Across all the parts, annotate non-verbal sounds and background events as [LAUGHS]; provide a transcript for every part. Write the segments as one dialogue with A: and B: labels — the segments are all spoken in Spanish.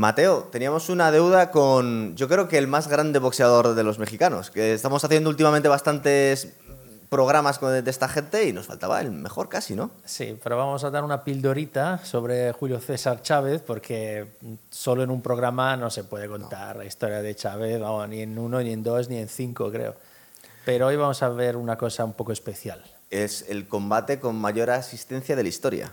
A: Mateo, teníamos una deuda con, yo creo que el más grande boxeador de los mexicanos, que estamos haciendo últimamente bastantes programas con- de esta gente y nos faltaba el mejor casi, ¿no?
B: Sí, pero vamos a dar una pildorita sobre Julio César Chávez porque solo en un programa no se puede contar la historia de Chávez, vamos, ni en uno, ni en dos, ni en cinco, creo. Pero hoy vamos a ver una cosa un poco especial.
A: Es el combate con mayor asistencia de la historia.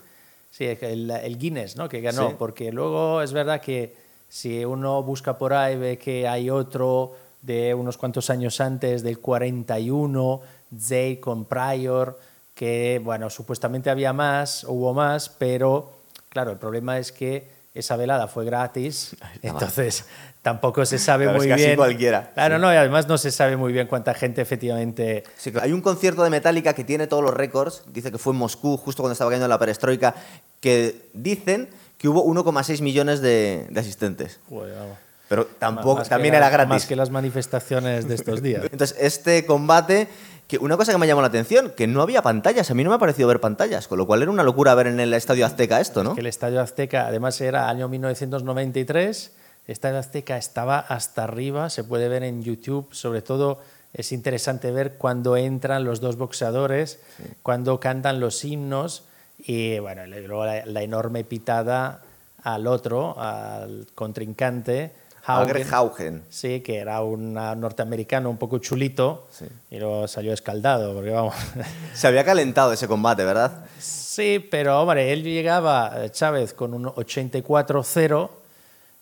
B: Sí, el, el Guinness, ¿no? Que ganó,
A: Sí.
B: porque luego es verdad que si uno busca por ahí ve que hay otro de unos cuantos años antes, del 41, Zay con Pryor, que, bueno, supuestamente había más, hubo más, pero claro, el problema es que esa velada fue gratis, entonces tampoco se sabe
A: Claro, es
B: muy
A: que así
B: bien.
A: cualquiera,
B: Claro,
A: sí.
B: no, y además no se sabe muy bien cuánta gente efectivamente
A: Sí, claro. Hay un concierto de Metallica que tiene todos los récords, dice que fue en Moscú, justo cuando estaba cayendo la perestroika, que dicen que hubo 1,6 millones de, de asistentes.
B: Joder, vamos,
A: Pero tampoco,
B: más
A: también
B: la-
A: era gratis.
B: Más que las manifestaciones de estos días. [LAUGHS]
A: Entonces, este combate, que una cosa que me llamó la atención, que no había pantallas, a mí no me ha parecido ver pantallas, con lo cual era una locura ver en el Estadio Azteca esto, ¿no?
B: que el Estadio Azteca, además era año 1993, Estadio Azteca estaba hasta arriba, se puede ver en YouTube, sobre todo es interesante ver cuando entran los dos boxeadores, cuando cantan los himnos y bueno, luego la, la enorme pitada al otro, al contrincante, Haugen.
A: Haugen.
B: Sí, que era un norteamericano un poco chulito
A: Sí.
B: y luego salió escaldado, porque vamos. [LAUGHS]
A: Se había calentado ese combate, ¿verdad?
B: Sí, pero hombre, él llegaba, eh, Chávez, con un 84-0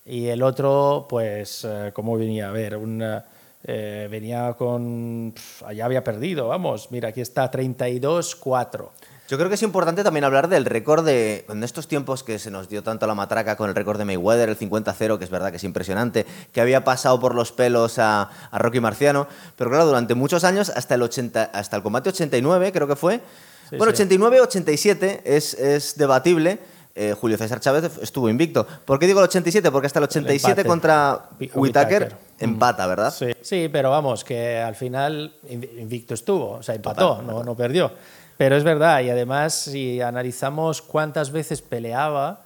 B: y el otro, pues, eh, ¿cómo venía? A ver, un, eh, venía con... pf, allá había perdido, vamos, mira, aquí está 32-4.
A: Yo creo que es importante también hablar del récord de. En estos tiempos que se nos dio tanto la matraca con el récord de Mayweather, el 50-0, que es verdad que es impresionante, que había pasado por los pelos a, a Rocky Marciano. Pero claro, durante muchos años, hasta el, 80, hasta el combate 89, creo que fue.
B: Sí,
A: bueno,
B: sí.
A: 89-87 es, es debatible. Eh, Julio César Chávez estuvo invicto. ¿Por qué digo el 87? Porque hasta el 87
B: empate.
A: contra Whitaker
B: Whittaker.
A: empata, ¿verdad?
B: Sí, sí, pero vamos, que al final invi- invicto estuvo, o sea, empató,
A: Total,
B: no, no perdió. Pero es verdad, y además, si analizamos cuántas veces peleaba,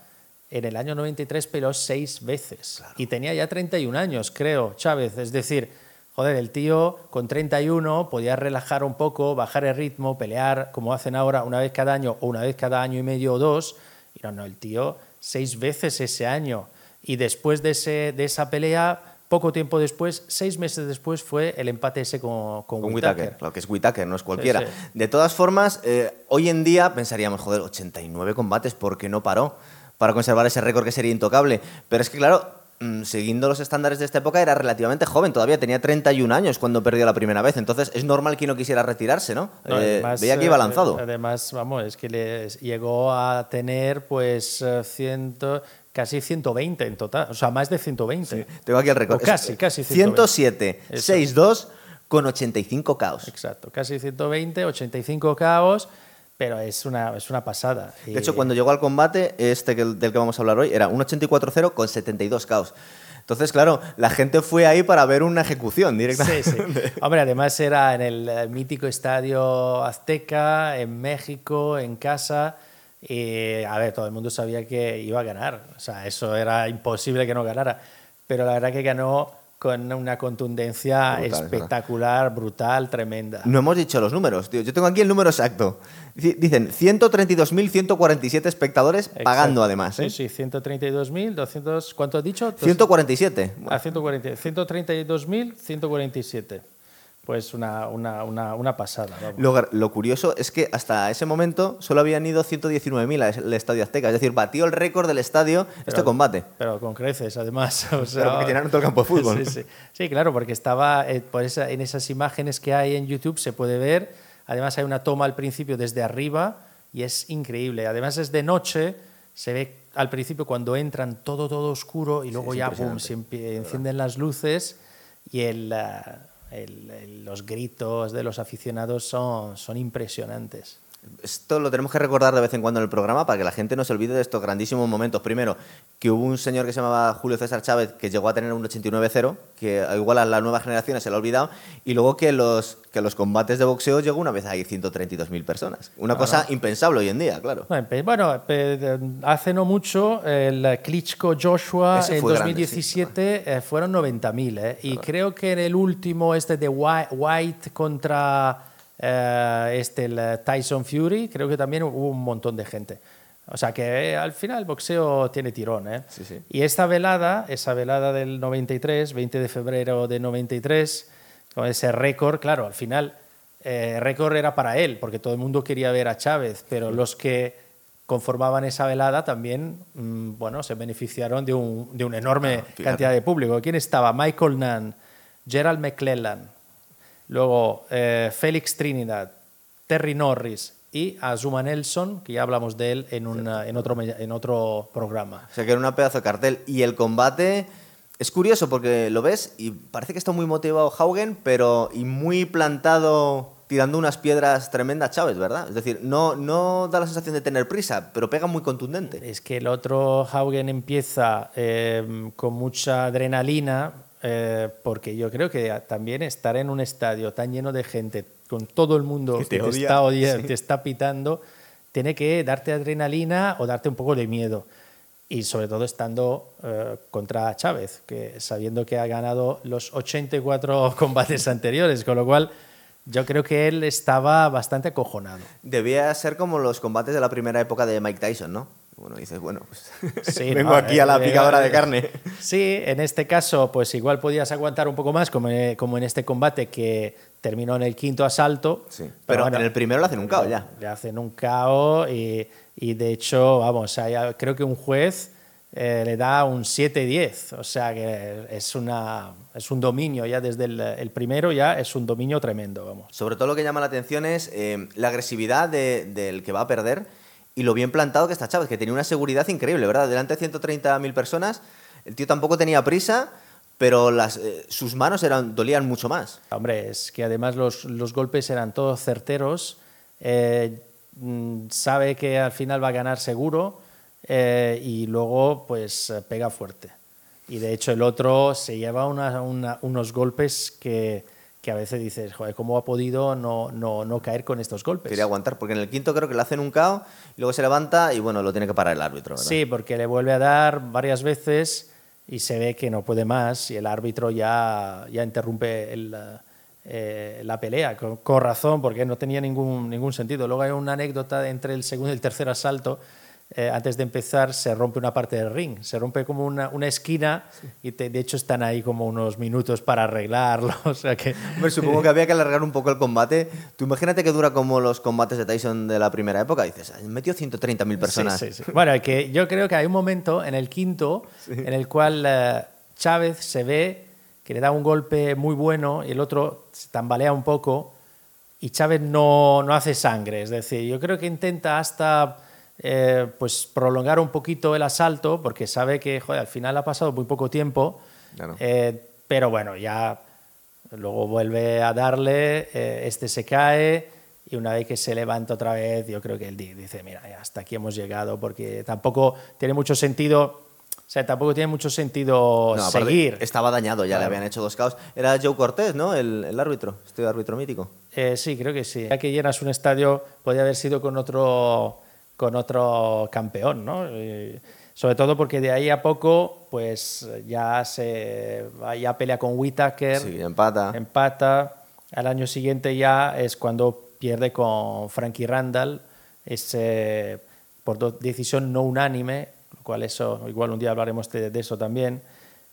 B: en el año 93 peleó seis veces. Y tenía ya 31 años, creo, Chávez. Es decir, joder, el tío con 31 podía relajar un poco, bajar el ritmo, pelear como hacen ahora una vez cada año o una vez cada año y medio o dos. No, no, el tío seis veces ese año. Y después de, ese, de esa pelea, poco tiempo después, seis meses después, fue el empate ese con, con,
A: Con
B: Whittaker.
A: Whittaker, claro que es Whittaker, no es cualquiera.
B: sí.
A: De todas formas, eh, hoy en día pensaríamos, joder, 89 combates, ¿por qué no paró? Para conservar ese récord que sería intocable. Pero es que, claro, siguiendo los estándares de esta época, era relativamente joven, todavía tenía 31 años cuando perdió la primera vez. Entonces, es normal que no quisiera retirarse, ¿no?
B: No,
A: Eh,
B: además,
A: veía que iba
B: eh,
A: lanzado.
B: Además, vamos, es que le llegó a tener pues eh, ciento, casi 120 en total, o sea, más de 120.
A: Tengo aquí el récord.
B: Casi,
A: Es-
B: casi 120.
A: 107,
B: Eso.
A: 6-2 con 85 caos.
B: Exacto, casi 120, 85 caos, pero es una, es una pasada.
A: De hecho, cuando llegó al combate, este que- del que vamos a hablar hoy, era un 84-0 con 72 caos. Entonces, claro, la gente fue ahí para ver una ejecución directamente.
B: Sí, sí. [LAUGHS] Hombre, además era en el mítico estadio Azteca, en México, en casa. Y, a ver, todo el mundo sabía que iba a ganar. O sea, eso era imposible que no ganara. Pero la verdad que ganó con una contundencia
A: Brutal, es verdad.
B: espectacular, brutal, tremenda.
A: No hemos dicho los números, tío. Yo tengo aquí el número exacto. Dic- Dicen 132.147 espectadores pagando además. ¿eh?
B: Sí, sí, 132.200. ¿Cuánto has dicho?
A: 147.
B: A 140, 132.147. Pues una, una, una, una pasada. vamos.
A: Lo, lo curioso es que hasta ese momento solo habían ido 119.000 al Estadio Azteca. Es decir, batió el récord del estadio este
B: Pero-
A: combate.
B: Pero con creces, además. [LAUGHS] O sea,
A: Pero porque llenaron todo el campo de fútbol. [LAUGHS]
B: Sí, sí. Sí, claro, porque estaba eh, por esa- en esas imágenes que hay en YouTube se puede ver. Además, hay una toma al principio desde arriba y es increíble. Además, es de noche, se ve al principio cuando entran todo, todo oscuro y luego
A: es
B: ya boom, se encienden las luces y el, ah, el- los gritos de los aficionados son, son impresionantes.
A: Esto lo tenemos que recordar de vez en cuando en el programa para que la gente no se olvide de estos grandísimos momentos. Primero, que hubo un señor que se llamaba Julio César Chávez que llegó a tener un 89-0, que igual a las nuevas generaciones se lo ha olvidado, y luego que los, que los combates de boxeo llegó una vez a ir 132.000 personas. Una cosa impensable hoy en día, claro.
B: Bueno, hace no mucho el Klitschko Joshua en 2017 eh, fueron 90.000, ¿eh? y creo que en el último, este de White contra eh, este, el Tyson Fury, creo que también hubo un montón de gente. O sea que eh, al final el boxeo tiene tirón. ¿eh? Y esta velada, esa velada del 93, 20 de febrero de 93, con ese récord, claro, al final el récord era para él, porque todo el mundo quería ver a Chávez, pero los que conformaban esa velada también mm, bueno, se beneficiaron de un, de una enorme ah, cantidad de público. ¿Quién estaba? Michael Nunn, Gerald McClellan, Luego eh, Félix Trinidad, Terry Norris y Azuma Nelson, que ya hablamos de él en, en, otro, en otro programa.
A: O sea que era una pedazo de cartel. Y el combate es curioso porque lo ves y parece que está muy motivado Haugen, pero y muy plantado tirando unas piedras tremendas Chávez, ¿verdad? Es decir, no, no da la sensación de tener prisa, pero pega muy contundente.
B: Es que el otro Haugen empieza eh, con mucha adrenalina, eh, porque yo creo que también estar en un estadio tan lleno de gente, con todo el mundo que te, está odiando, te está pitando, tiene que darte adrenalina o darte un poco de miedo. Y sobre todo estando eh, contra Chávez, que sabiendo que ha ganado los 84 [LAUGHS] combates anteriores, con lo cual yo creo que él estaba bastante acojonado.
A: Debía ser como los combates de la primera época de Mike Tyson, ¿no? Bueno, dices, bueno, pues [LAUGHS] vengo aquí a la eh, picadora de carne. [LAUGHS]
B: Sí, en este caso, pues igual podías aguantar un poco más, como, en este combate que terminó en el quinto asalto.
A: Sí, pero, en el primero le hacen un caos ya.
B: Le hacen un caos y, y de hecho, vamos, creo que un juez eh, le da un 7-10, o sea que es, una, es un dominio ya desde el, primero, ya es un dominio tremendo, vamos.
A: Sobre todo lo que llama la atención es eh, la agresividad del que va a perder y lo bien plantado que está Chávez, que tenía una seguridad increíble, ¿verdad? Delante de 130.000 personas, el tío tampoco tenía prisa, pero las, eh, sus manos eran, dolían mucho más.
B: Hombre, es que además los, los golpes eran todos certeros, eh, mm, sabe que al final va a ganar seguro eh, y luego pues pega fuerte. Y de hecho el otro se lleva unos golpes que que a veces dices, joder, ¿cómo ha podido no, no, no, caer con estos golpes?
A: Quería aguantar, porque en el quinto creo que le hacen un KO y luego se levanta y bueno, lo tiene que parar el árbitro. ¿verdad?
B: Sí, porque le vuelve a dar varias veces y se ve que no puede más y el árbitro ya, ya interrumpe el, eh, la pelea, con, con, razón, porque no tenía ningún, ningún sentido. Luego hay una anécdota entre el segundo y el tercer asalto eh, antes de empezar se rompe una parte del ring, se rompe como una, una esquina y de hecho están ahí como unos minutos para arreglarlo. [LAUGHS] O sea que...
A: Me supongo que había que alargar un poco el combate. Tú imagínate que dura como los combates de Tyson de la primera época, dices, metió 130.000 personas.
B: Sí, sí, bueno, que yo creo que hay un momento en el quinto en el cual eh, Chávez se ve que le da un golpe muy bueno y el otro se tambalea un poco y Chávez no, no hace sangre. Es decir, yo creo que intenta hasta eh, pues prolongar un poquito el asalto, porque sabe que al final ha pasado muy poco tiempo, eh, pero bueno, ya luego vuelve a darle, eh, este se cae y una vez que se levanta otra vez, yo creo que él dice, mira, hasta aquí hemos llegado, porque tampoco tiene mucho sentido o sea, tampoco tiene mucho sentido seguir.
A: Estaba dañado, ya le habían hecho dos caos. Era Joe Cortés, ¿no? El, el árbitro, este árbitro mítico.
B: sí, creo que sí. Ya que llenas un estadio, podría haber sido con otro con otro campeón, ¿no? sobre todo porque de ahí a poco, pues ya se ya pelea con Whitaker,
A: sí, empata.
B: empata. Al año siguiente ya es cuando pierde con Frankie Randall, es por decisión no unánime, lo cual eso, igual un día hablaremos de, eso también.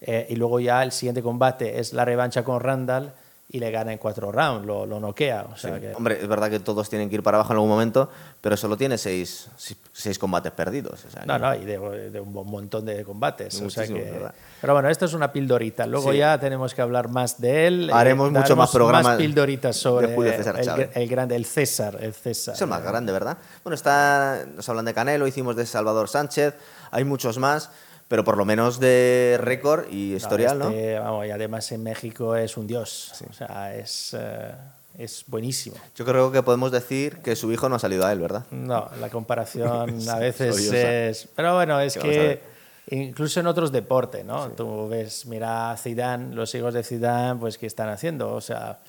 B: Eh, y luego ya el siguiente combate es la revancha con Randall y le gana en cuatro rounds, lo, lo noquea. O sea
A: Hombre, es verdad que todos tienen que ir para abajo en algún momento, pero solo tiene seis, seis combates perdidos.
B: no, no, y de, un montón de combates. O sea que... Pero bueno, esto es una pildorita. Luego ya tenemos que hablar más de él.
A: Eh, Haremos mucho más programas.
B: Más pildoritas sobre el, el, grande, el César. El César.
A: Es el más grande, ¿verdad? Bueno, está, nos hablan de Canelo, hicimos de Salvador Sánchez, hay muchos más pero por lo menos de récord y historial, ¿no?
B: Este, vamos, y además en México es un dios. O sea, es. Eh, es buenísimo.
A: Yo creo que podemos decir que su hijo no ha salido a él, ¿verdad?
B: No, la comparación [LAUGHS] a veces es... Pero bueno, es
A: ¿Qué vamos a
B: que incluso en otros deportes, ¿no? Tú ves, mira a Zidane, los hijos de Zidane, pues ¿qué están haciendo? O sea,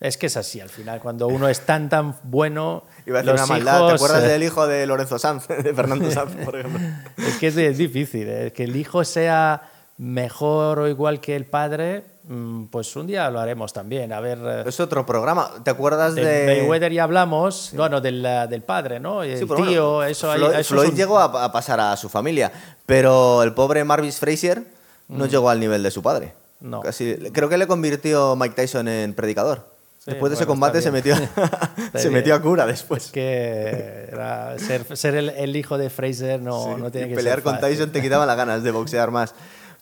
B: es que es así, al final, cuando uno es tan, tan bueno...
A: Iba a decir
B: los
A: una maldad. ¿Te
B: hijos,
A: acuerdas
B: eh,
A: del hijo de Lorenzo Sanz, [LAUGHS] de Fernando [LAUGHS] Sanz, por ejemplo?
B: Es que es, es difícil, ¿eh? que el hijo sea mejor o igual que el padre, mm, pues un día lo haremos también. A ver, eh,
A: Es otro programa. ¿Te acuerdas
B: del
A: de.
B: Mayweather ya hablamos, bueno, del, del padre, ¿no? El
A: Sí, pero
B: tío,
A: bueno,
B: eso,
A: Floyd,
B: eso es
A: Floyd
B: un-
A: llegó a, a pasar a su familia, pero el pobre Marvis Frazier no llegó al nivel de su padre.
B: Mm. No.
A: Casi- creo que le convirtió Mike Tyson en predicador. Después de ese combate se metió, [LAUGHS] [LAUGHS] se metió a cura después.
B: que era- ser, ser el, el hijo de Fraser no,
A: Sí,
B: no tiene que
A: pelear
B: ser
A: con
B: fácil.
A: Tyson te quitaba las ganas de boxear [LAUGHS] más.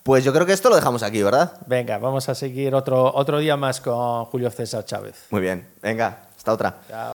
A: Pues yo creo que esto lo dejamos aquí, ¿verdad?
B: Venga, vamos a seguir otro, otro día más con Julio César Chávez.
A: Muy bien. Venga, hasta otra.
B: Chao.